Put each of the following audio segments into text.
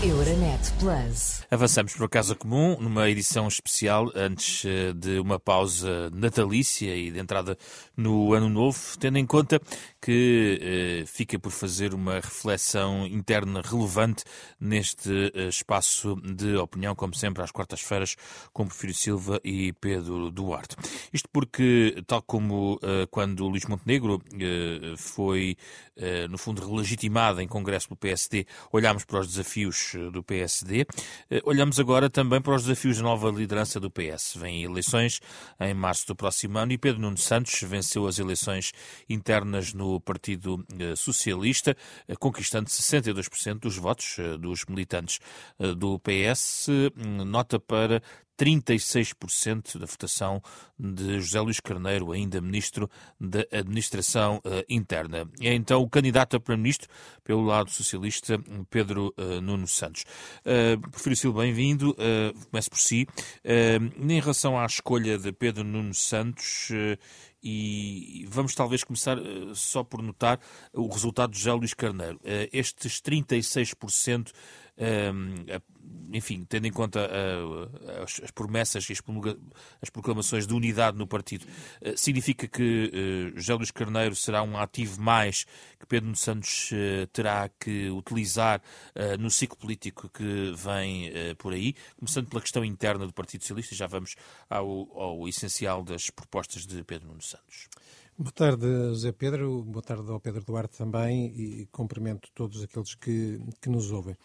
Euronet Plus. Avançamos para a Casa Comum, numa edição especial antes eh, de uma pausa natalícia e de entrada no Ano Novo, tendo em conta que eh, fica por fazer uma reflexão interna relevante neste eh, espaço de opinião, como sempre, às quartas-feiras, com Porfírio Silva e Pedro Duarte. Isto porque, tal como eh, quando Luís Montenegro eh, foi, eh, no fundo, legitimado em Congresso do PSD, olhámos para os desafios do PSD. Eh, olhamos agora também para os desafios da nova liderança do PS. Vêm eleições em março do próximo ano e Pedro Nuno Santos venceu as eleições internas no Partido eh, Socialista, eh, conquistando 62% dos votos dos militantes do PS. Nota para 36% da votação de José Luís Carneiro, ainda Ministro da Administração uh, Interna. É então o candidato a Primeiro-Ministro, pelo lado socialista, Pedro uh, Nuno Santos. Uh, Prefiro Silva, bem-vindo. Uh, começo por si. Em relação à escolha de Pedro Nuno Santos, e vamos talvez começar só por notar o resultado de José Luís Carneiro. estes 36% enfim, tendo em conta uh, as, as, promessas e as, proclamações de unidade no partido, uh, significa que uh, José Luís Carneiro será um ativo mais que Pedro Santos terá que utilizar no ciclo político que vem por aí, começando pela questão interna do Partido Socialista, já vamos ao, ao essencial das propostas de Pedro Nuno Santos. Boa tarde, José Pedro. Boa tarde ao Pedro Duarte também e cumprimento todos aqueles que, que nos ouvem.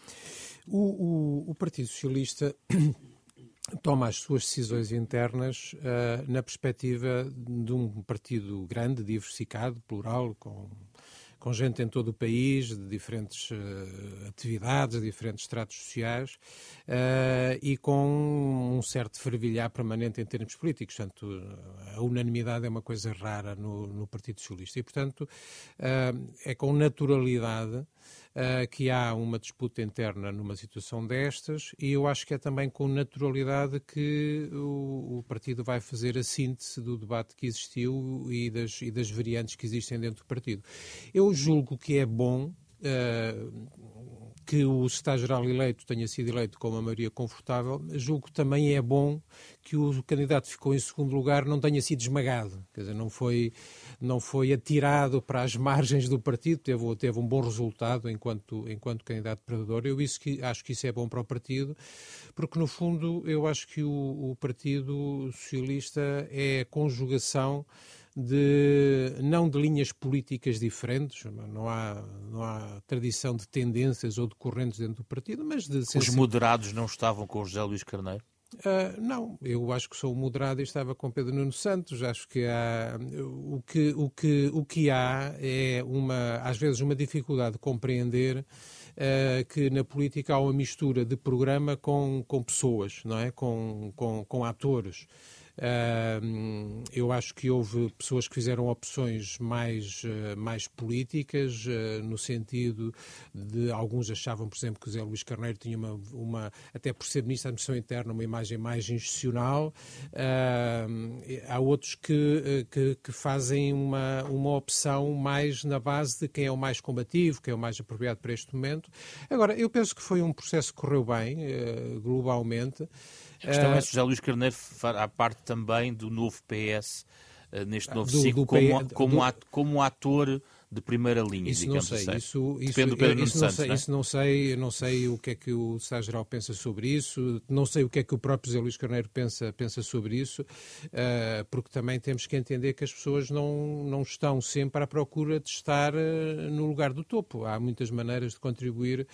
O, o, o Partido Socialista toma as suas decisões internas uh, na perspectiva de um partido grande, diversificado, plural, com com gente em todo o país, de diferentes uh, atividades, de diferentes estratos sociais, uh, e com um certo fervilhar permanente em termos políticos. Portanto, a unanimidade é uma coisa rara no, no Partido Socialista. E, portanto, uh, é com naturalidade uh, que há uma disputa interna numa situação destas e eu acho que é também com naturalidade que o, o partido vai fazer a síntese do debate que existiu e das, e das variantes que existem dentro do partido. Eu julgo que é bom Uh, que o secretário-geral eleito tenha sido eleito com uma maioria confortável, julgo que também é bom que o candidato que ficou em segundo lugar não tenha sido esmagado, quer dizer, não foi, não foi atirado para as margens do partido, teve, teve um bom resultado enquanto, enquanto candidato perdedor. Eu isso que, acho que isso é bom para o partido, porque no fundo eu acho que o, o Partido Socialista é a conjugação de não de linhas políticas diferentes, não há, não há tradição de tendências ou de correntes dentro do partido, mas de... Os moderados não estavam com José Luís Carneiro? Uh, não, eu acho que sou moderado e estava com Pedro Nuno Santos. Acho que há, o que, o que, o que há é uma, às vezes uma dificuldade de compreender uh, que na política há uma mistura de programa com, com pessoas, não é? Com, com, com atores eu acho que houve pessoas que fizeram opções mais, uh, mais políticas, uh, no sentido de alguns achavam, por exemplo, que o Zé Luís Carneiro tinha uma, uma até por ser Ministro da Administração Interna, uma imagem mais institucional. há outros que, eh, que, que, fazem uma, uma opção mais na base de quem é o mais combativo, quem é o mais apropriado para este momento. Agora, eu penso que foi um processo que correu bem, globalmente. A questão é se José Luís Carneiro fará parte também do novo PS eh, neste novo do, ciclo, do como, como, do... como ator de primeira linha, isso não sei. Assim. Isso, isso, Depende do Pedro isso, não sei, não é? isso não sei, não sei o que é que o Estado-Geral pensa sobre isso, não sei o que é que o próprio José Luís Carneiro pensa, pensa sobre isso, uh, porque também temos que entender que as pessoas não, não estão sempre à procura de estar uh, no lugar do topo. Há muitas maneiras de contribuir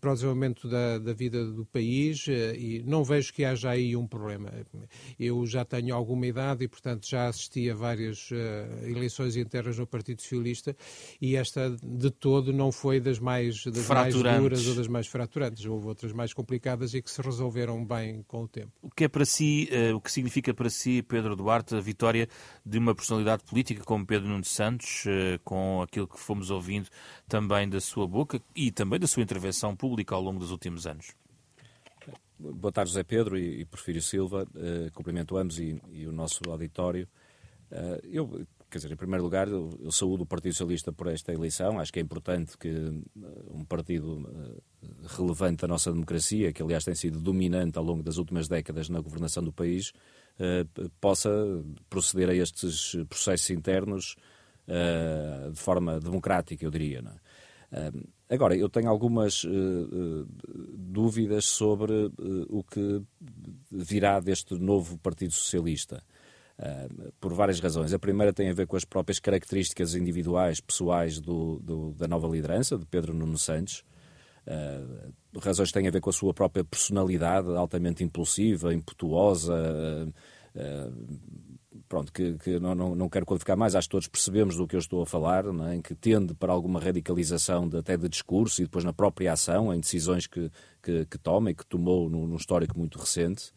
para o desenvolvimento da, da vida do país uh, e não vejo que haja aí um problema. Eu já tenho alguma idade e, portanto, já assisti a várias eleições internas no Partido Socialista e esta de todo não foi das mais, das mais duras ou das mais fraturantes. Houve outras mais complicadas e que se resolveram bem com o tempo. O que é para si, uh, o que significa para si, Pedro Duarte, a vitória de uma personalidade política como Pedro Nuno Santos, uh, com aquilo que fomos ouvindo também da sua boca e também da sua intervenção pública ao longo dos últimos anos? Boa tarde, José Pedro e, e Porfírio Silva. Uh, cumprimento ambos e, e o nosso auditório. Uh, eu quer dizer, em primeiro lugar, eu, saúdo o Partido Socialista por esta eleição. Acho que é importante que uh, um partido uh, relevante da nossa democracia, que aliás tem sido dominante ao longo das últimas décadas na governação do país, possa proceder a estes processos internos de forma democrática, eu diria. É? Agora, eu tenho algumas dúvidas sobre o que virá deste novo Partido Socialista, por várias razões. A primeira tem a ver com as próprias características individuais, pessoais do, do, da nova liderança, de Pedro Nuno Santos. razões têm a ver com a sua própria personalidade, altamente impulsiva, impetuosa pronto, que, que não, não, não, quero qualificar mais, acho que todos percebemos do que eu estou a falar, é? em que tende para alguma radicalização de, até de discurso e depois na própria ação, em decisões que, que, que toma e que tomou num, num histórico muito recente.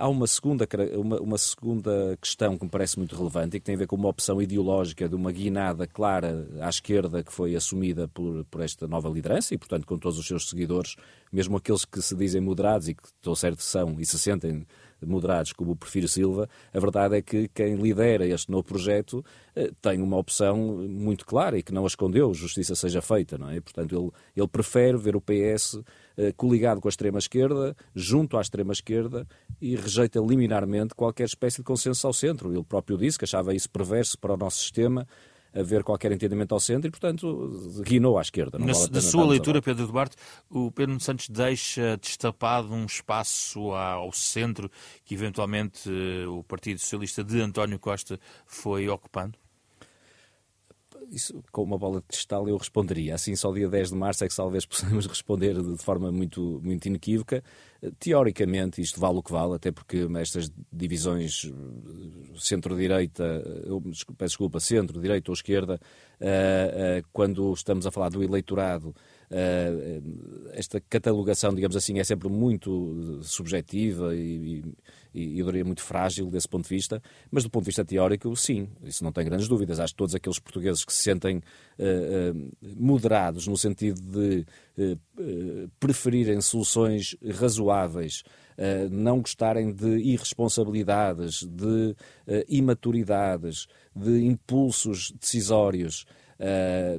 Há uma segunda, uma, uma, segunda questão que me parece muito relevante e que tem a ver com uma opção ideológica de uma guinada clara à esquerda que foi assumida por, por esta nova liderança e, portanto, com todos os seus seguidores, mesmo aqueles que se dizem moderados e que, estou certo, são e se sentem moderados como o Prefiro Silva, a verdade é que quem lidera este novo projeto eh, tem uma opção muito clara e que não a escondeu, justiça seja feita, não é? Portanto, ele, ele prefere ver o PS coligado com a extrema-esquerda, junto à extrema-esquerda e rejeita liminarmente qualquer espécie de consenso ao centro. Ele próprio disse que achava isso perverso para o nosso sistema, haver qualquer entendimento ao centro e, portanto, guinou à esquerda. Na, vale da sua leitura, Pedro Duarte, o Pedro Santos deixa destapado um espaço ao centro que, eventualmente, eh, o Partido Socialista de António Costa foi ocupando? Isso, com uma bola de cristal eu responderia. Assim, só dia 10 de março é que talvez possamos responder de forma muito, muito inequívoca. Teoricamente, isto vale o que vale, até porque estas divisões eh, centro-direita, peço desculpa, centro-direita ou esquerda, eh, eh, quando estamos a falar do eleitorado, esta catalogação, digamos assim, é sempre muito subjetiva e, eu diria muito frágil desse ponto de vista, mas do ponto de vista teórico, sim, isso não tem grandes dúvidas. Acho que todos aqueles portugueses que se sentem moderados no sentido de preferirem soluções razoáveis, não gostarem de irresponsabilidades, de imaturidades, de impulsos decisórios,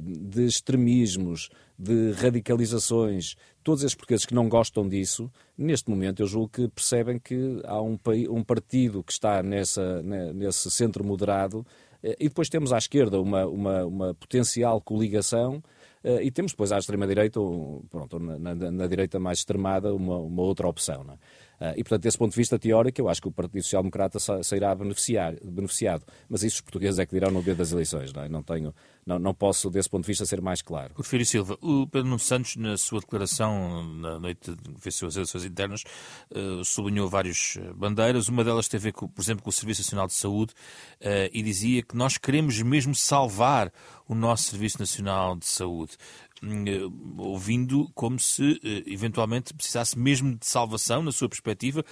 de extremismos, de radicalizações, todos esses portugueses que não gostam disso, neste momento eu julgo que percebem que há um, um partido que está nessa, nesse centro moderado eh, e depois temos à esquerda uma, uma, uma potencial coligação eh, e temos depois à extrema-direita, pronto, na, na, na, direita mais extremada, uma, uma outra opção. Não é? Ah, e, portanto, desse ponto de vista teórico, eu acho que o Partido Social Democrata sairá beneficiar, beneficiado. Mas isso os portugueses é que dirão no dia das eleições. Não, é? não, tenho, não, não posso, desse ponto de vista, ser mais claro. Porfírio Silva, o Pedro Nuno Santos, na sua declaração na noite de venceu as eleições internas, uh, sublinhou várias eh, bandeiras. Uma delas teve a ver, com, por exemplo, com o Serviço Nacional de Saúde e dizia que nós queremos mesmo salvar o nosso Serviço Nacional de Saúde. Eh, ouvindo como se eh, eventualmente precisasse mesmo de salvação, na sua perspectiva,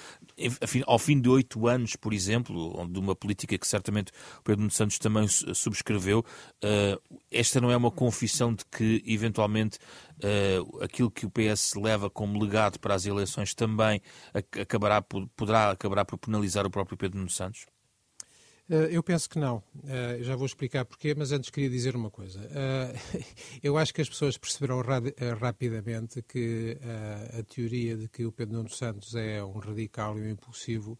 ao fim de oito anos, por exemplo, de uma política que certamente o Pedro Nuno Santos também subscreveu, eh, esta não é uma confissão de que eventualmente aquilo que o PS leva como legado para as eleições também acabará, poderá acabar por penalizar o próprio Pedro Nuno Santos? Uh, eu penso que não. Uh, já vou explicar porquê, mas antes queria dizer uma coisa. Uh, eu acho que as pessoas perceberam ra rapidamente que a teoria de que o Pedro Nuno Santos é um radical e um impulsivo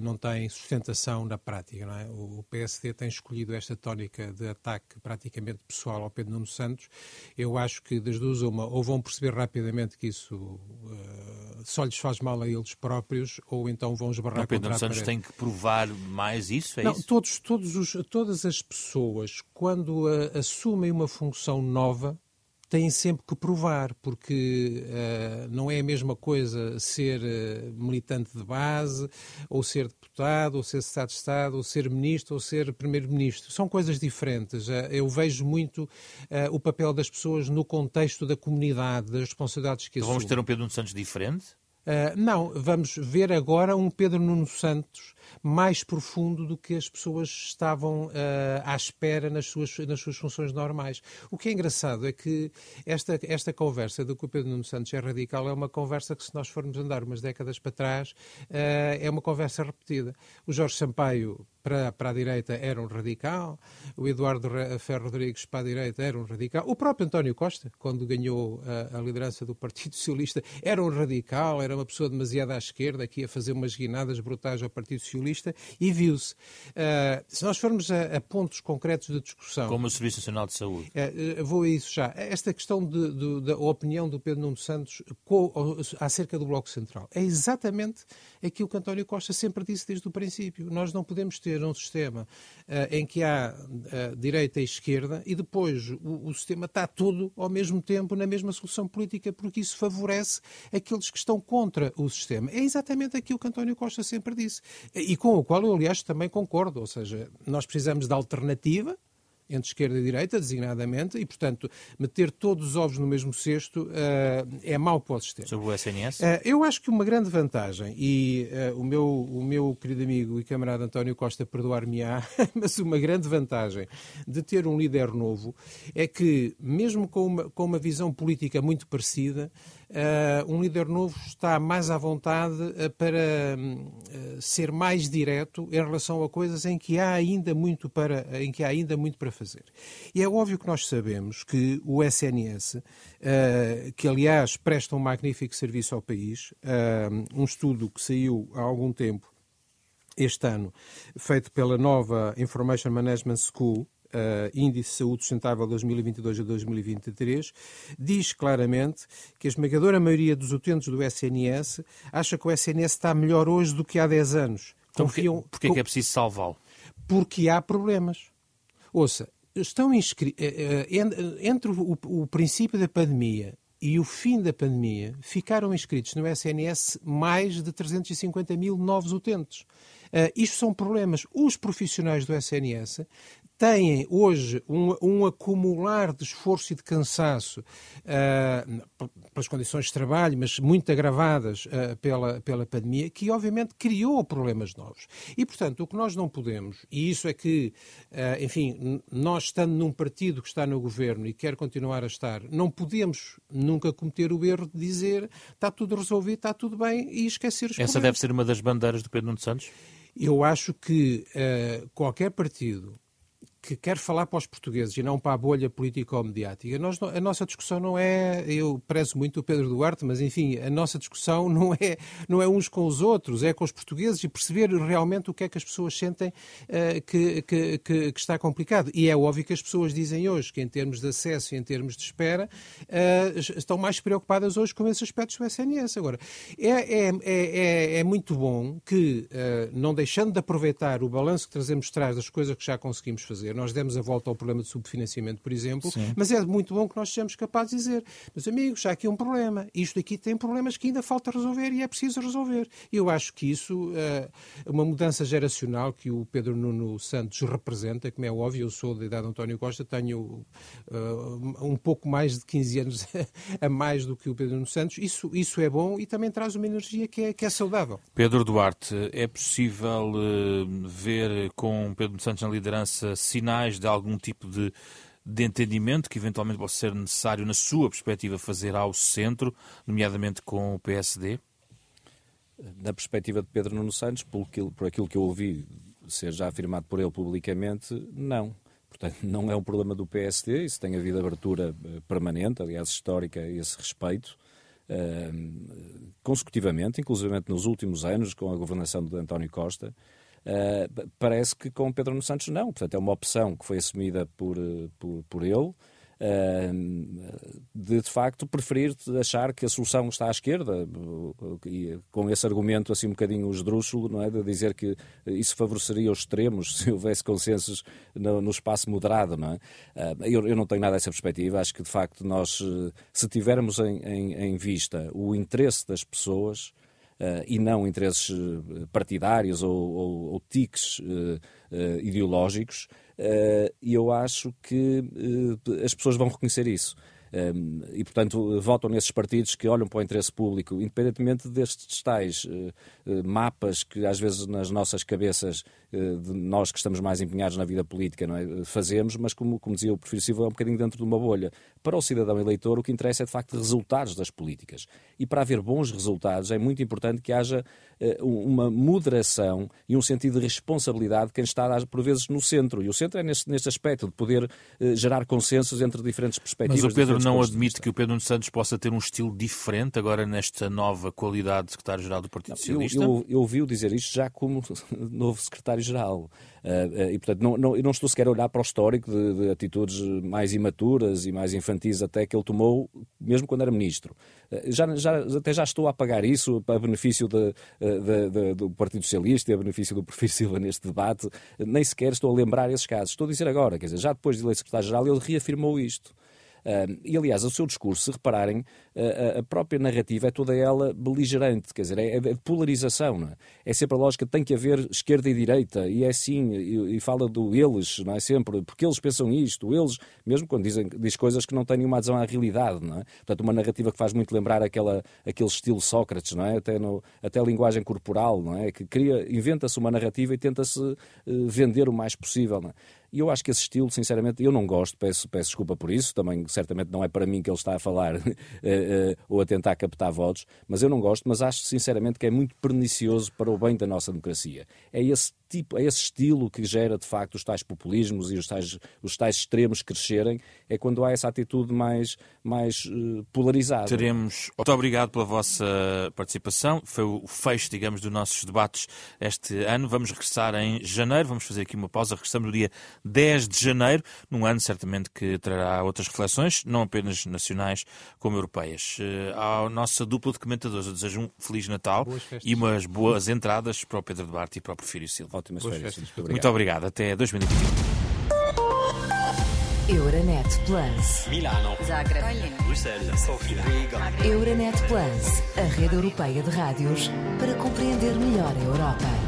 não tem sustentação na prática. É? O PSD tem escolhido esta tónica de ataque praticamente pessoal ao Pedro Nuno Santos. Eu acho que das duas uma, ou vão perceber rapidamente que isso só lhes faz mal a eles próprios, ou então vão esbarrar não, Pedro Nuno Santos tem que provar mais isso? É não, todos, todos os, todas as pessoas, quando uh, assumem uma função nova, têm sempre que provar, porque uh, não é a mesma coisa ser uh, militante de base, ou ser deputado, ou ser Estado de Estado, ou ser ministro, ou ser primeiro-ministro. São coisas diferentes. Uh, eu vejo muito o papel das pessoas no contexto da comunidade, das responsabilidades que então Vamos ter um Pedro Santos diferente? Uh, não, vamos ver agora um Pedro Nuno Santos mais profundo do que as pessoas estavam uh, à espera nas suas, nas suas funções normais. O que é engraçado é que esta, esta conversa do que o Pedro Nuno Santos é radical é uma conversa que, se nós formos andar umas décadas para trás, uh, é uma conversa repetida. O Jorge Sampaio para, para a direita era um radical, o Eduardo Ferro Rodrigues para a direita era um radical, o próprio António Costa, quando ganhou a, a liderança do Partido Socialista, era um radical, era uma pessoa demasiado à esquerda que ia fazer umas guinadas brutais ao Partido Socialista e viu-se. Uh, se nós formos a, a, pontos concretos de discussão. Como o Serviço Nacional de Saúde. Uh, vou a isso já. Esta questão de, de, da opinião do Pedro Nuno Santos com, acerca do Bloco Central é exatamente aquilo que António Costa sempre disse desde o princípio. Nós não podemos ter um sistema uh, em que há uh, direita e esquerda e depois o, o, sistema está todo ao mesmo tempo na mesma solução política, porque isso favorece aqueles que estão contra o sistema. É exatamente aquilo que António Costa sempre disse e com o qual eu, aliás, também concordo. Ou seja, nós precisamos de alternativa entre esquerda e direita, designadamente, e, portanto, meter todos os ovos no mesmo cesto uh, é mau para o sistema. Sobre o SNS? Uh, eh, eu acho que uma grande vantagem, e uh, o, meu, o meu querido amigo e camarada António Costa perdoar-me-á, mas uma grande vantagem de ter um líder novo é que, mesmo com uma, com uma visão política muito parecida, uh, um líder novo está mais à vontade uh, para uh, ser mais direto em relação a coisas em que há ainda muito para em que há ainda muito para fazer. E é óbvio que nós sabemos que o SNS, que aliás presta um magnífico serviço ao país, um estudo que saiu há algum tempo este ano, feito pela nova Information Management School, uh, Índice de Saúde Sustentável 2022 a 2023, diz claramente que a esmagadora maioria dos utentes do SNS acha que o SNS está melhor hoje do que há 10 anos. Então, Confiam... porquê, porquê é que é preciso salvá-lo? Porque há problemas. Ouça, estão. Eh, eh, entre o, o princípio da pandemia e o fim da pandemia, ficaram inscritos no SNS mais de 350 mil novos utentes. Uh, isto são problemas. Os profissionais do SNS têm hoje um, um, acumular de esforço e de cansaço uh, pelas condições de trabalho, mas muito agravadas uh, pela, pela pandemia, que obviamente criou problemas novos. E, portanto, o que nós não podemos, e isso é que, uh, enfim, nós estando num partido que está no governo e quer continuar a estar, não podemos nunca cometer o erro de dizer está tudo resolvido, está tudo bem e esquecer os Essa problemas. deve ser uma das bandeiras do Pedro Nuno Santos? Eu acho que qualquer partido que quer falar para os portugueses e não para a bolha político-mediática. A nossa discussão não é, eu prezo muito o Pedro Duarte, mas enfim, a nossa discussão não é, não é uns com os outros, é com os portugueses e perceber realmente o que é que as pessoas sentem uh, que, que, que, que, está complicado. E é óbvio que as pessoas dizem hoje que em termos de acesso e em termos de espera uh, estão mais preocupadas hoje com esses aspectos do SNS. Agora, é, é, é, é muito bom que, uh, não deixando de aproveitar o balanço que trazemos de trás das coisas que já conseguimos fazer, nós demos a volta ao problema de subfinanciamento, por exemplo, Sim. mas é muito bom que nós sejamos capazes de dizer, meus amigos, já aqui um problema, isto aqui tem problemas que ainda falta resolver e é preciso resolver. Eu acho que isso é uma mudança geracional que o Pedro Nuno Santos representa, como é óbvio, eu sou da idade de António Costa, tenho uh, um pouco mais de 15 anos a mais do que o Pedro Nuno Santos, isso, isso é bom e também traz uma energia que é, que é saudável. Pedro Duarte, é possível uh, ver com Pedro Nuno Santos na liderança sinais de algum tipo de, de entendimento que eventualmente possa ser necessário, na sua perspectiva, fazer ao centro, nomeadamente com o PSD? Na perspectiva de Pedro Nuno Santos, por aquilo, por aquilo que eu ouvi ser já afirmado por ele publicamente, não. Portanto, não é um problema do PSD, isso tem havido abertura eh, permanente, aliás, histórica a esse respeito, uh, consecutivamente, inclusive nos últimos anos, com a governação de António Costa. Uh, parece que com Pedro Nuno Santos não. Portanto, é uma opção que foi assumida por, eh, por, por ele. Uh, de, de facto preferir achar que a solução está à esquerda e com esse argumento assim um bocadinho esdrúxulo, não é? De dizer que isso favoreceria os extremos se houvesse consensos no, no espaço moderado, não é? Uh, eu, eu, não tenho nada dessa perspectiva, acho que de facto nós, se tivermos em, em, em vista o interesse das pessoas, e não interesses eh, partidários ou, ou, ou tiques uh, ideológicos, e eu acho que as pessoas vão reconhecer isso. Um, e, portanto, votam nesses partidos que olham para o interesse público, independentemente destes tais uh, mapas que às vezes nas nossas cabeças, de nós que estamos mais empenhados na vida política, não é? fazemos, mas como, como dizia o Prefiro Silva, é um bocadinho dentro de uma bolha. Para o cidadão eleitor, o que interessa é de facto resultados das políticas. E para haver bons resultados, é muito importante que haja uma moderação e um sentido de responsabilidade de quem está, por vezes, no centro. E o centro é neste, neste aspecto, de poder gerar consensos entre diferentes perspectivas. Mas o Pedro não admite que o Pedro Santos possa ter um estilo diferente agora nesta nova qualidade de secretário-geral do Partido Socialista? Eu, eu, eu ouvi-o dizer isto já como novo secretário-geral. Uh, e, portanto, não, não, eu não estou sequer a olhar para o histórico de, de, atitudes mais imaturas e mais infantis até que ele tomou, mesmo quando era ministro. Uh, já, já, até já estou a apagar isso a benefício de, de, do Partido Socialista e a benefício do Perfil Silva neste debate. Nem sequer estou a lembrar esses casos. Estou a dizer agora, quer dizer, já depois de eleito secretário-geral, ele reafirmou isto e, aliás, o seu discurso, se repararem, a, própria narrativa é toda ela beligerante, quer dizer, é, é de polarização. Não é? é sempre a lógica tem que haver esquerda e direita, e é assim, e, e, fala do eles, não é sempre, porque eles pensam isto, eles, mesmo quando dizem diz coisas que não têm nenhuma adesão à realidade, não é? Portanto, uma narrativa que faz muito lembrar aquela, aquele estilo Sócrates, não é? Até, no, até a linguagem corporal, não é? Que cria, inventa-se uma narrativa e tenta-se uh, vender o mais possível, não é? E eu acho que esse estilo, sinceramente, eu não gosto, peço, peço desculpa por isso, também certamente não é para mim que ele está a falar uh, ou a tentar captar votos, mas eu não gosto, mas acho sinceramente que é muito pernicioso para o bem da nossa democracia. É esse tipo, é esse estilo que gera de facto os tais populismos e os tais, os tais extremos crescerem, é quando há essa atitude mais, mais uh, polarizada. Teremos. Muito obrigado pela vossa participação. Foi o fecho, digamos, dos nossos debates este ano. Vamos regressar em janeiro, vamos fazer aqui uma pausa. Regressamos no dia 10 de janeiro, num ano certamente que trará outras reflexões, não apenas nacionais como europeias. Uh, à nossa dupla de comentadores, eu desejo um Feliz Natal e umas boas entradas para o Pedro Duarte e para o Porfírio Silva. Ótimas Boas férias. Obrigado. Muito obrigado. Até 2021. Euronet Plus. Milano. Zagreb. Bruxelas. Sofia. Riga. Euronet Plus, a rede europeia de rádios para compreender melhor a Europa.